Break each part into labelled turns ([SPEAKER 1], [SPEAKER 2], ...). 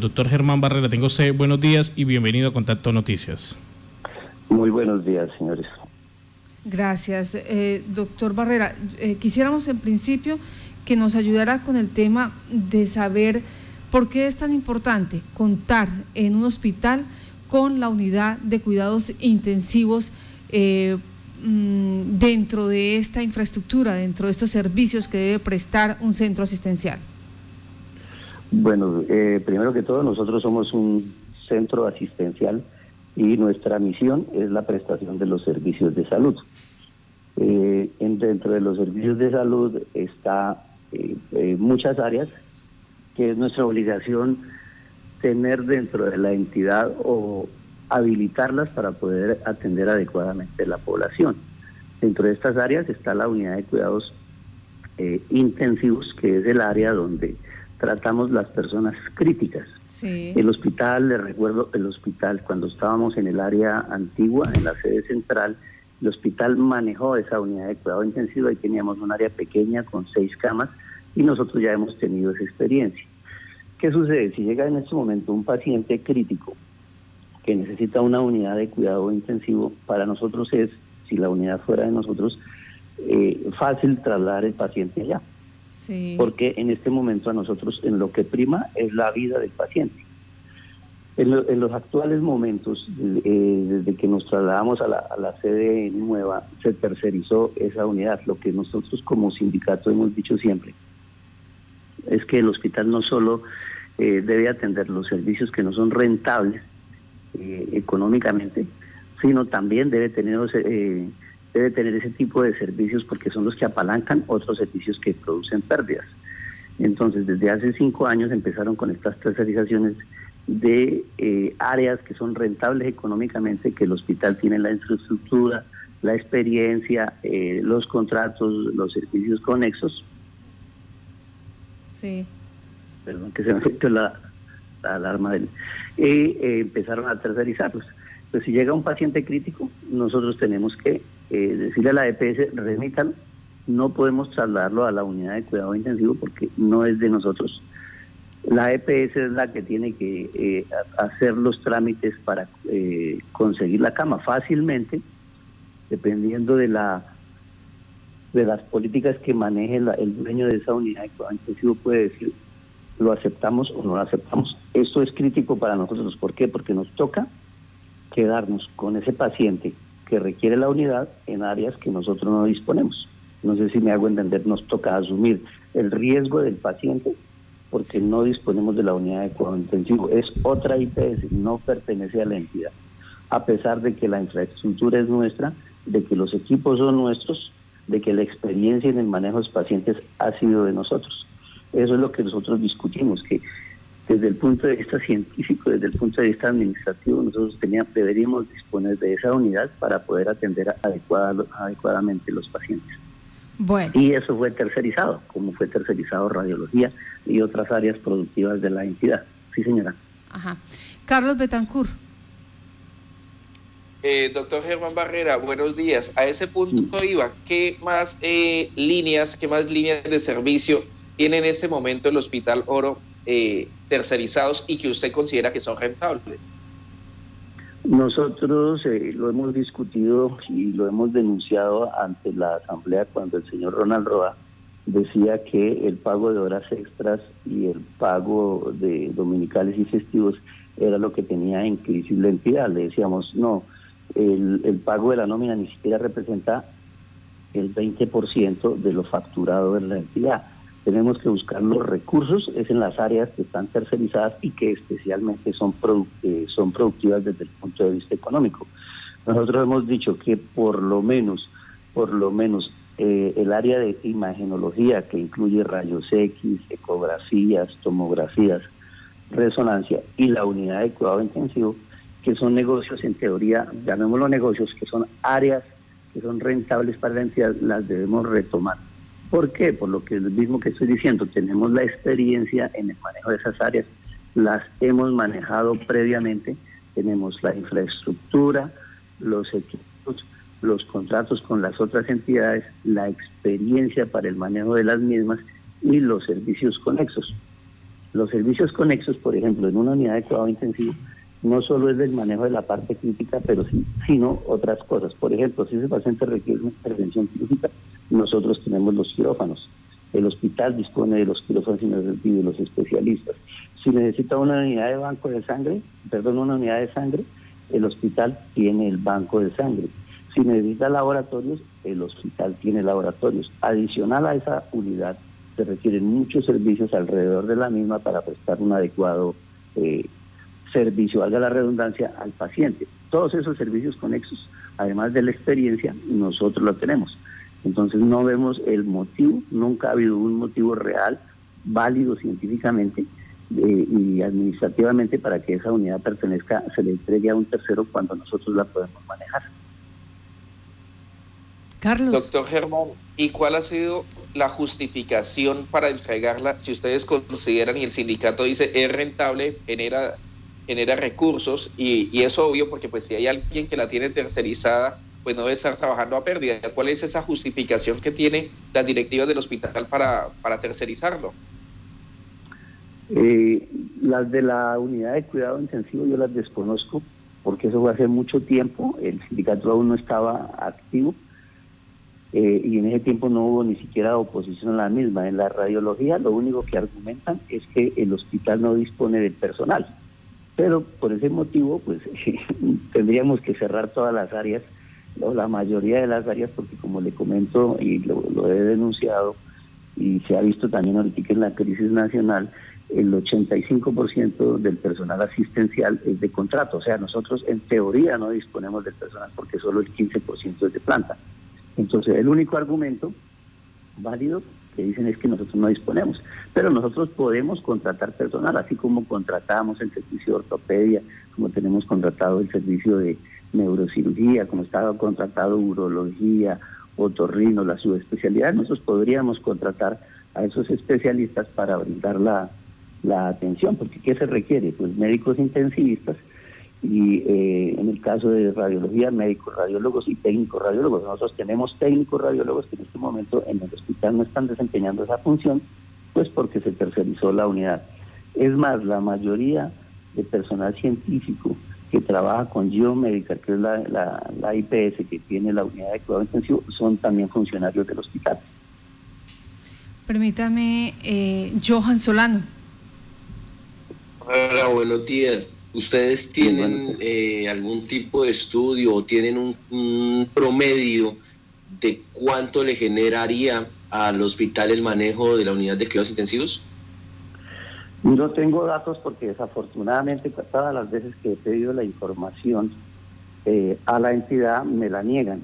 [SPEAKER 1] Doctor Germán Barrera, tengo usted buenos días y bienvenido a Contacto Noticias.
[SPEAKER 2] Muy buenos días, señores.
[SPEAKER 3] Gracias. Eh, doctor Barrera, eh, quisiéramos en principio que nos ayudara con el tema de saber por qué es tan importante contar en un hospital con la unidad de cuidados intensivos eh, mm, dentro de esta infraestructura, dentro de estos servicios que debe prestar un centro asistencial.
[SPEAKER 2] Bueno, eh, primero que todo, nosotros somos un centro asistencial y nuestra misión es la prestación de los servicios de salud. Eh, dentro de los servicios de salud está eh, muchas áreas que es nuestra obligación tener dentro de la entidad o habilitarlas para poder atender adecuadamente la población. Dentro de estas áreas está la unidad de cuidados intensivos, que es el área donde tratamos las personas críticas. El hospital, le recuerdo, el hospital, cuando estábamos en el área antigua, en la sede central, el hospital manejó esa unidad de cuidado intensivo, ahí teníamos un área pequeña con seis camas y nosotros ya hemos tenido esa experiencia. ¿Qué sucede? Si llega en este momento un paciente crítico que necesita una unidad de cuidado intensivo, para nosotros es, si la unidad fuera de nosotros, eh, fácil trasladar el paciente allá porque en este momento a nosotros en lo que prima es la vida del paciente. En, los actuales momentos, eh, desde que nos trasladamos a la, sede nueva, se tercerizó esa unidad. Lo que nosotros como sindicato hemos dicho siempre es que el hospital no solo eh, debe atender los servicios que no son rentables eh, económicamente, sino también debe tener debe tener ese tipo de servicios porque son los que apalancan otros servicios que producen pérdidas. Entonces, desde hace cinco años empezaron con estas tercerizaciones de eh, áreas que son rentables económicamente, que el hospital tiene la infraestructura, la experiencia, eh, los contratos, los servicios conexos.
[SPEAKER 3] Sí.
[SPEAKER 2] Perdón, que se me afectó la, alarma del... Y eh, empezaron a tercerizarlos. Pues si llega un paciente crítico, nosotros tenemos que eh, decirle a la EPS, remítalo, no podemos trasladarlo a la unidad de cuidado intensivo porque no es de nosotros. La EPS es la que tiene que eh, hacer los trámites para eh, conseguir la cama fácilmente, dependiendo de la de las políticas que maneje el dueño de esa unidad de cuidado intensivo puede decir lo aceptamos o no lo aceptamos. Esto es crítico para nosotros. ¿Por qué? Porque nos toca quedarnos con ese paciente que requiere la unidad en áreas que nosotros no disponemos. No sé si me hago entender, nos toca asumir el riesgo del paciente porque no disponemos de la unidad de cuidado intensivo. Es otra IPS, no pertenece a la entidad. A pesar de que la infraestructura es nuestra, de que los equipos son nuestros, de que la experiencia en el manejo de los pacientes ha sido de nosotros. Eso es lo que nosotros discutimos, que desde el punto de vista científico, desde el punto de vista administrativo, nosotros teníamos, deberíamos disponer de esa unidad para poder atender adecuada, adecuadamente los pacientes.
[SPEAKER 3] Bueno.
[SPEAKER 2] Y eso fue tercerizado, como fue tercerizado radiología y otras áreas productivas de la entidad. Sí, señora.
[SPEAKER 3] Ajá. Carlos Betancourt.
[SPEAKER 4] Eh, doctor Germán Barrera, buenos días. A ese punto iba, ¿qué más eh, líneas, qué más líneas de servicio tiene en este momento el Hospital Oro eh, tercerizados y que usted considera que son rentables?
[SPEAKER 2] Nosotros eh, lo hemos discutido y lo hemos denunciado ante la Asamblea cuando el señor Ronald Roa decía que el pago de horas extras y el pago de dominicales y festivos era lo que tenía en crisis la entidad. Le decíamos, no, el, el pago de la nómina ni siquiera representa el 20% de lo facturado en la entidad tenemos que buscar los recursos, es en las áreas que están tercerizadas y que especialmente son, eh, son productivas desde el punto de vista económico. Nosotros hemos dicho que por lo menos, por lo menos eh, el área de imagenología que incluye rayos X, ecografías, tomografías, resonancia y la unidad de cuidado intensivo, que son negocios en teoría, llamémoslo negocios, que son áreas que son rentables para la entidad, las debemos retomar ¿Por qué? Por lo que es lo mismo que estoy diciendo, tenemos la experiencia en el manejo de esas áreas, las hemos manejado previamente, tenemos la infraestructura, los equipos, los contratos con las otras entidades, la experiencia para el manejo de las mismas y los servicios conexos. Los servicios conexos, por ejemplo, en una unidad de cuidado intensivo, no solo es del manejo de la parte crítica, pero sí, sino otras cosas. Por ejemplo, si ese paciente requiere una intervención quirúrgica, nosotros tenemos los quirófanos. El hospital dispone de los quirófanos y de los especialistas. Si necesita una unidad de banco de sangre, perdón, una unidad de sangre, el hospital tiene el banco de sangre. Si necesita laboratorios, el hospital tiene laboratorios. Adicional a esa unidad, se requieren muchos servicios alrededor de la misma para prestar un adecuado eh, servicio, valga la redundancia, al paciente. Todos esos servicios conexos, además de la experiencia, nosotros lo tenemos. Entonces no vemos el motivo, nunca ha habido un motivo real, válido científicamente eh, y administrativamente para que esa unidad pertenezca, se le entregue a un tercero cuando nosotros la podemos manejar.
[SPEAKER 3] Carlos.
[SPEAKER 4] Doctor Germán, ¿y cuál ha sido la justificación para entregarla? Si ustedes consideran y el sindicato dice es rentable, genera, genera recursos y, y es obvio porque pues si hay alguien que la tiene tercerizada, pues no debe estar trabajando a pérdida. ¿Cuál es esa justificación que tiene las directivas del hospital para, para tercerizarlo?
[SPEAKER 2] Eh, las de la unidad de cuidado intensivo yo las desconozco porque eso fue hace mucho tiempo, el sindicato aún no estaba activo eh, y en ese tiempo no hubo ni siquiera oposición a la misma. En la radiología lo único que argumentan es que el hospital no dispone del personal, pero por ese motivo pues tendríamos que cerrar todas las áreas la mayoría de las áreas porque como le comento y lo, he denunciado y se ha visto también ahorita en la crisis nacional, el 85% del personal asistencial es de contrato, o sea, nosotros en teoría no disponemos del personal porque solo el 15% es de planta. Entonces, el único argumento válido que dicen es que nosotros no disponemos, pero nosotros podemos contratar personal, así como contratamos el servicio de ortopedia, como tenemos contratado el servicio de neurocirugía, como estaba contratado urología, otorrino, la subespecialidad, nosotros podríamos contratar a esos especialistas para brindar la, la atención, porque ¿qué se requiere? Pues médicos intensivistas y eh, en el caso de radiología, médicos radiólogos y técnicos radiólogos. Nosotros tenemos técnicos radiólogos que en este momento en el hospital no están desempeñando esa función, pues porque se tercerizó la unidad. Es más, la mayoría de personal científico que trabaja con Geomédica, que es la, la, la IPS que tiene la unidad de cuidado intensivo, son también funcionarios del hospital.
[SPEAKER 3] Permítame, eh, Johan Solano.
[SPEAKER 5] Hola, buenos días. ¿Ustedes tienen eh, algún tipo de estudio o tienen un, promedio de cuánto le generaría al hospital el manejo de la unidad de cuidados intensivos?
[SPEAKER 2] No tengo datos porque desafortunadamente todas las veces que he pedido la información eh, a la entidad me la niegan.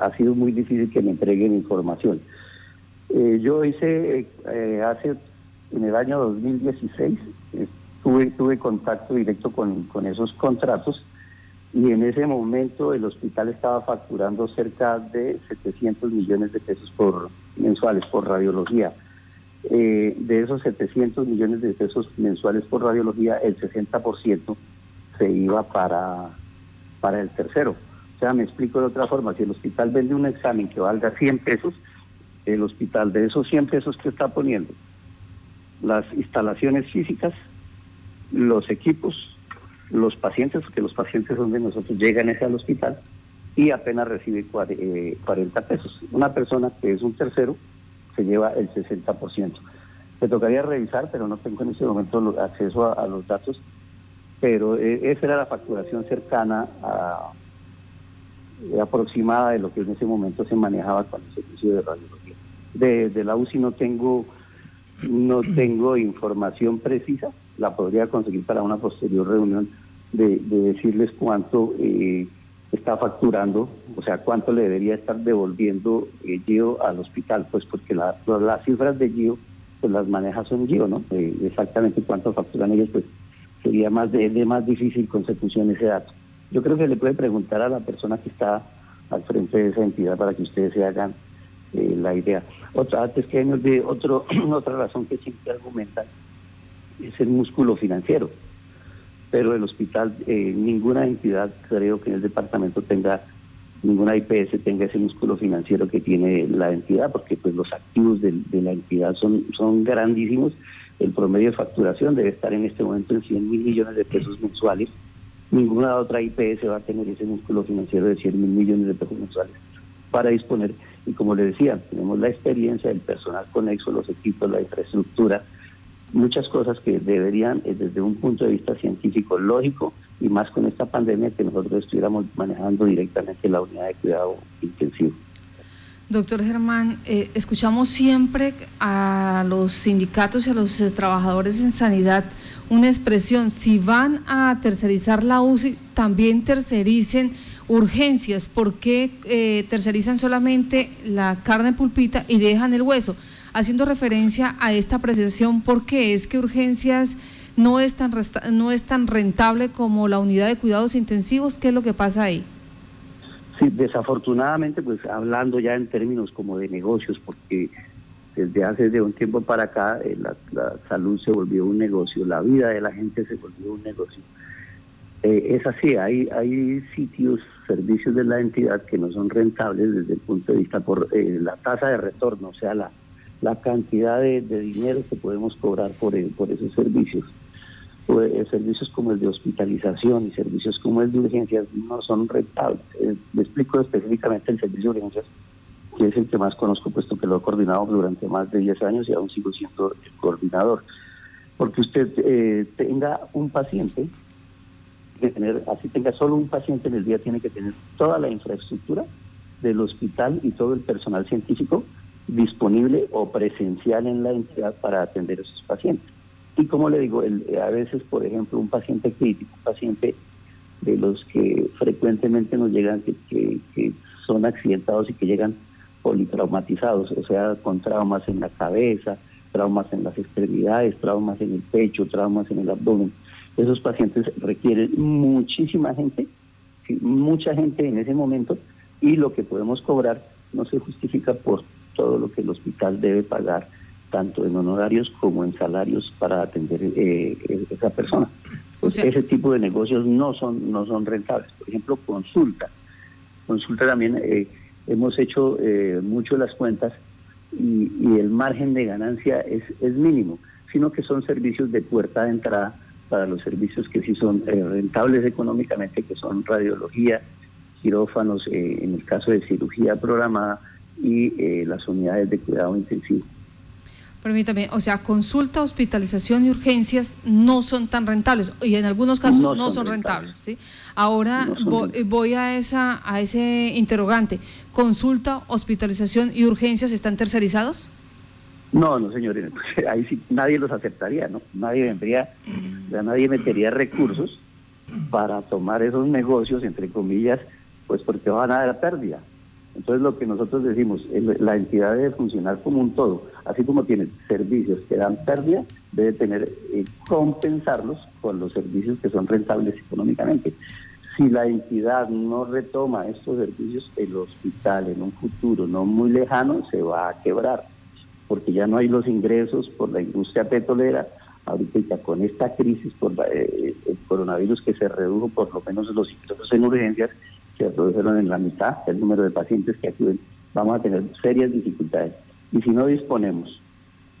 [SPEAKER 2] Ha, sido muy difícil que me entreguen información. Eh, yo hice hace en el año 2016 tuve, tuve contacto directo con, esos contratos y en ese momento el hospital estaba facturando cerca de 700 millones de pesos por mensuales por radiología. Eh, de esos 700 millones de pesos mensuales por radiología, el 60% se iba para, para el tercero. O sea, me explico de otra forma, si el hospital vende un examen que valga 100 pesos, el hospital de esos 100 pesos que está poniendo, las instalaciones físicas los equipos, los pacientes, que los pacientes donde nosotros llegan ese al hospital y apenas recibe 40 eh, pesos. Una persona que es un tercero se lleva el 60%. Me tocaría revisar, pero no tengo en ese momento acceso a, los datos, pero eh, esa era la facturación cercana a, eh, aproximada de lo que en ese momento se manejaba con el servicio de radiología. De la UCI no tengo, no tengo información precisa, la podría conseguir para una posterior reunión de, decirles cuánto eh, está facturando, o sea, cuánto le debería estar devolviendo eh, GIO al hospital, pues porque las cifras de GIO, pues las maneja son GIO, ¿no? Eh, exactamente cuánto facturan ellos, pues sería más de, más difícil consecución ese dato. Yo creo que le puede preguntar a la persona que está al frente de esa entidad para que ustedes se hagan eh, la idea. Otra, antes que me olvide, otro, otra razón que siempre argumentan es el músculo financiero. Pero el hospital, eh, ninguna entidad, creo que en el departamento tenga, ninguna IPS tenga ese músculo financiero que tiene la entidad, porque pues los activos de, la entidad son, son grandísimos. el promedio de facturación debe estar en este momento en 100 mil millones de pesos mensuales. Ninguna otra IPS va a tener ese músculo financiero de 100 mil millones de pesos mensuales para disponer. Y como le decía, tenemos la experiencia del personal conexo, los equipos, la infraestructura, muchas cosas que deberían, eh, desde un punto de vista científico, lógico, y más con esta pandemia, que nosotros estuviéramos manejando directamente la unidad de cuidado intensivo.
[SPEAKER 3] Doctor Germán, eh, escuchamos siempre a los sindicatos y a los eh, trabajadores en sanidad una expresión, si van a tercerizar la UCI, también tercericen urgencias. ¿Por qué tercerizan solamente la carne pulpita y dejan el hueso? Haciendo referencia a esta apreciación porque es que urgencias no es tan no es tan rentable como la unidad de cuidados intensivos, ¿qué es lo que pasa ahí?
[SPEAKER 2] Sí, desafortunadamente, pues hablando ya en términos como de negocios, porque desde hace de un tiempo para acá eh, la, salud se volvió un negocio, la vida de la gente se volvió un negocio. Eh, es así, hay, hay sitios, servicios de la entidad que no son rentables desde el punto de vista por eh, la tasa de retorno, o sea, la, la cantidad de, dinero que podemos cobrar por, esos servicios. Pues, eh, servicios como el de hospitalización y servicios como el de urgencias no son rentables. Eh, le explico específicamente el servicio de urgencias, que es el que más conozco, puesto que lo he coordinado durante más de 10 años y aún sigo siendo el coordinador. Porque usted eh, tenga un paciente, que tener, así tenga solo un paciente en el día, tiene que tener toda la infraestructura del hospital y todo el personal científico disponible o presencial en la entidad para atender a esos pacientes. Y como le digo, a veces, por ejemplo, un paciente crítico, un paciente de los que frecuentemente nos llegan, que, que, son accidentados y que llegan politraumatizados, o sea, con traumas en la cabeza, traumas en las extremidades, traumas en el pecho, traumas en el abdomen. Esos pacientes requieren muchísima gente, mucha gente en ese momento, y lo que podemos cobrar no se justifica por todo lo que el hospital debe pagar, tanto en honorarios como en salarios para atender eh, esa persona. ese tipo de negocios no son, no son rentables. Por ejemplo, consulta. Consulta también, eh, hemos hecho eh, mucho las cuentas y, el margen de ganancia es, es mínimo, sino que son servicios de puerta de entrada para los servicios que sí son eh, rentables económicamente, que son radiología, quirófanos, en el caso de cirugía programada, y eh, las unidades de cuidado intensivo.
[SPEAKER 3] Permítame, o sea, consulta, hospitalización y urgencias no son tan rentables y en algunos casos no, son, rentables. ¿sí? Ahora voy, a esa a ese interrogante. ¿Consulta, hospitalización y urgencias están tercerizados?
[SPEAKER 2] No, no, señores. Ahí sí nadie los aceptaría, ¿no? Nadie vendría, ya nadie metería recursos para tomar esos negocios, entre comillas, pues porque van a dar pérdida. Entonces lo que nosotros decimos, la entidad debe funcionar como un todo, así como tiene servicios que dan pérdida, debe tener eh, compensarlos con los servicios que son rentables económicamente. Si la entidad no retoma estos servicios, el hospital en un futuro no muy lejano se va a quebrar, porque ya no hay los ingresos por la industria petrolera, ahorita con esta crisis por eh, el coronavirus que se redujo por lo menos los ingresos en urgencias, se redujeron en la mitad el número de pacientes que acuden, vamos a tener serias dificultades. Y si no disponemos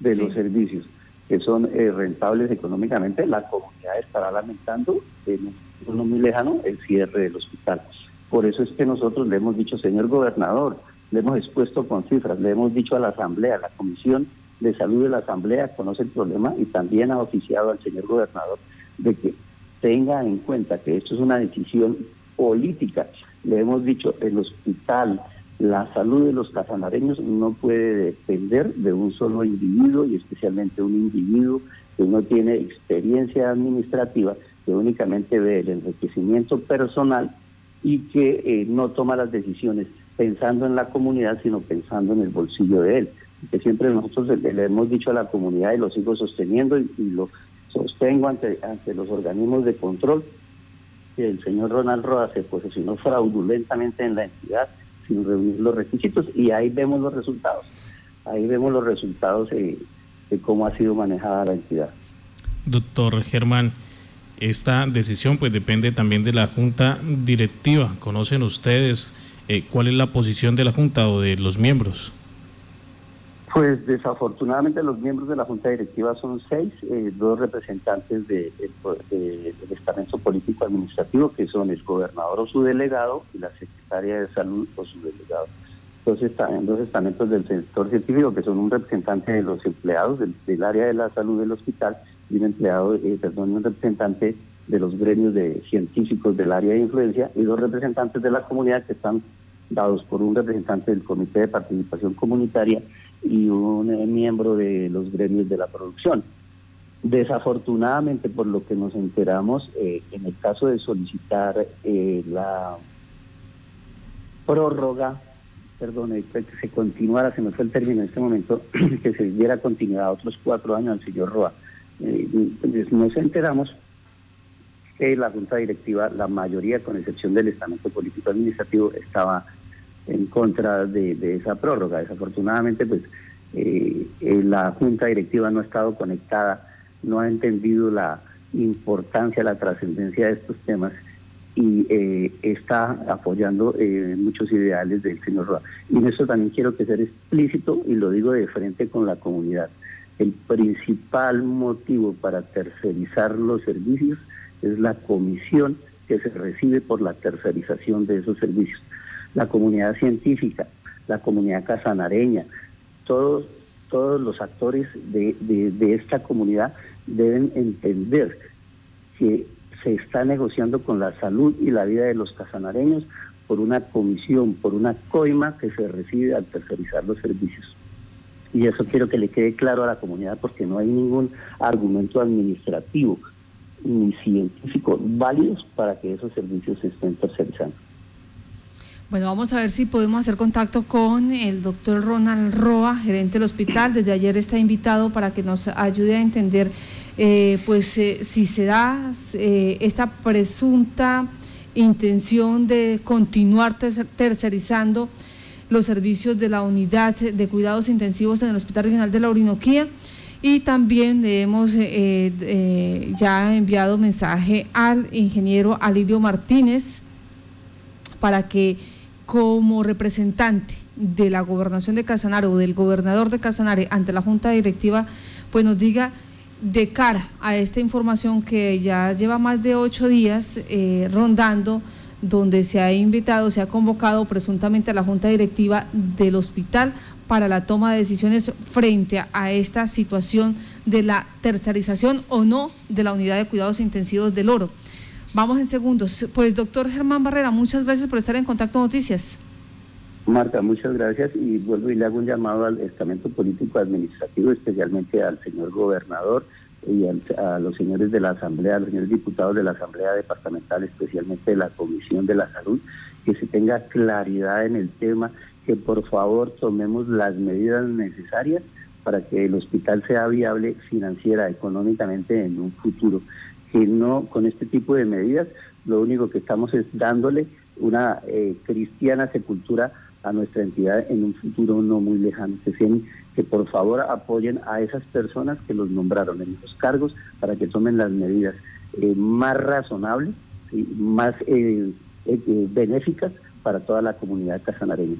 [SPEAKER 2] de los servicios que son eh, rentables económicamente, la comunidad estará lamentando en un futuro muy lejano el cierre del hospital. Por eso es que nosotros le hemos dicho, señor gobernador, le hemos expuesto con cifras, le hemos dicho a la Asamblea, la Comisión de Salud de la Asamblea conoce el problema y también ha oficiado al señor gobernador de que tenga en cuenta que esto es una decisión política. Le hemos dicho, el hospital, la salud de los casanareños no puede depender de un solo individuo y especialmente un individuo que no tiene experiencia administrativa, que únicamente ve el enriquecimiento personal y que eh, no toma las decisiones pensando en la comunidad, sino pensando en el bolsillo de él. Que siempre nosotros le, hemos dicho a la comunidad y lo sigo sosteniendo y, y lo sostengo ante, ante los organismos de control, que el señor Ronald Roa se posicionó fraudulentamente en la entidad sin reunir los requisitos y ahí vemos los resultados. Ahí vemos los resultados de, cómo ha sido manejada la entidad.
[SPEAKER 1] Doctor Germán, esta decisión pues depende también de la junta directiva. ¿Conocen ustedes eh, cuál es la posición de la junta o de los miembros?
[SPEAKER 2] Pues desafortunadamente los miembros de la Junta Directiva son seis, eh, dos representantes del estamento político administrativo, que son el gobernador o su delegado y la secretaria de salud o su delegado. Entonces también dos estamentos del sector científico, que son un representante de los empleados del, área de la salud del hospital y un empleado, eh, perdón, un representante de los gremios de científicos del área de influencia y dos representantes de la comunidad que están dados por un representante del Comité de Participación Comunitaria y un eh, miembro de los gremios de la producción. Desafortunadamente, por lo que nos enteramos, eh, en el caso de solicitar eh, la prórroga, perdón, que se continuara, se me fue el término en este momento, que se diera continuidad a otros cuatro años al Roa. Pues, nos enteramos que la Junta Directiva, la mayoría, con excepción del estamento político administrativo, estaba en contra de, esa prórroga. Desafortunadamente, pues eh, eh, la Junta Directiva no ha estado conectada, no ha entendido la importancia, la trascendencia de estos temas y eh, está apoyando muchos ideales del señor Roa. Y en eso también quiero que sea explícito y lo digo de frente con la comunidad. El principal motivo para tercerizar los servicios es la comisión que se recibe por la tercerización de esos servicios la comunidad científica, la comunidad casanareña, todos, todos los actores de, de, esta comunidad deben entender que se está negociando con la salud y la vida de los casanareños por una comisión, por una coima que se recibe al tercerizar los servicios. Y eso quiero que le quede claro a la comunidad porque no hay ningún argumento administrativo ni científico válidos para que esos servicios se estén tercerizando.
[SPEAKER 3] Bueno, vamos a ver si podemos hacer contacto con el doctor Ronald Roa, gerente del hospital. Desde ayer está invitado para que nos ayude a entender eh, pues eh, si se da eh, esta presunta intención de continuar tercerizando los servicios de la unidad de cuidados intensivos en el Hospital Regional de la Orinoquía. Y también le hemos ya enviado mensaje al ingeniero Alirio Martínez para que como representante de la gobernación de Casanare o del gobernador de Casanare ante la Junta Directiva, pues nos diga de cara a esta información que ya lleva más de ocho días eh, rondando, donde se ha invitado, se ha convocado presuntamente a la Junta Directiva del hospital para la toma de decisiones frente a esta situación de la tercerización o no de la unidad de cuidados intensivos del oro. Vamos en segundos. Pues doctor Germán Barrera, muchas gracias por estar en Contacto Noticias.
[SPEAKER 2] Marta, muchas gracias y vuelvo y le hago un llamado al estamento político administrativo, especialmente al señor gobernador y a los señores de la Asamblea, a los señores diputados de la Asamblea Departamental, especialmente de la Comisión de la Salud, que se tenga claridad en el tema, que por favor tomemos las medidas necesarias para que el hospital sea viable financiera, económicamente en un futuro que no con este tipo de medidas lo único que estamos es dándole una eh, cristiana sepultura a nuestra entidad en un futuro no muy lejano. Que, que por favor apoyen a esas personas que los nombraron en esos cargos para que tomen las medidas eh, más razonables y más eh, benéficas para toda la comunidad casanareña.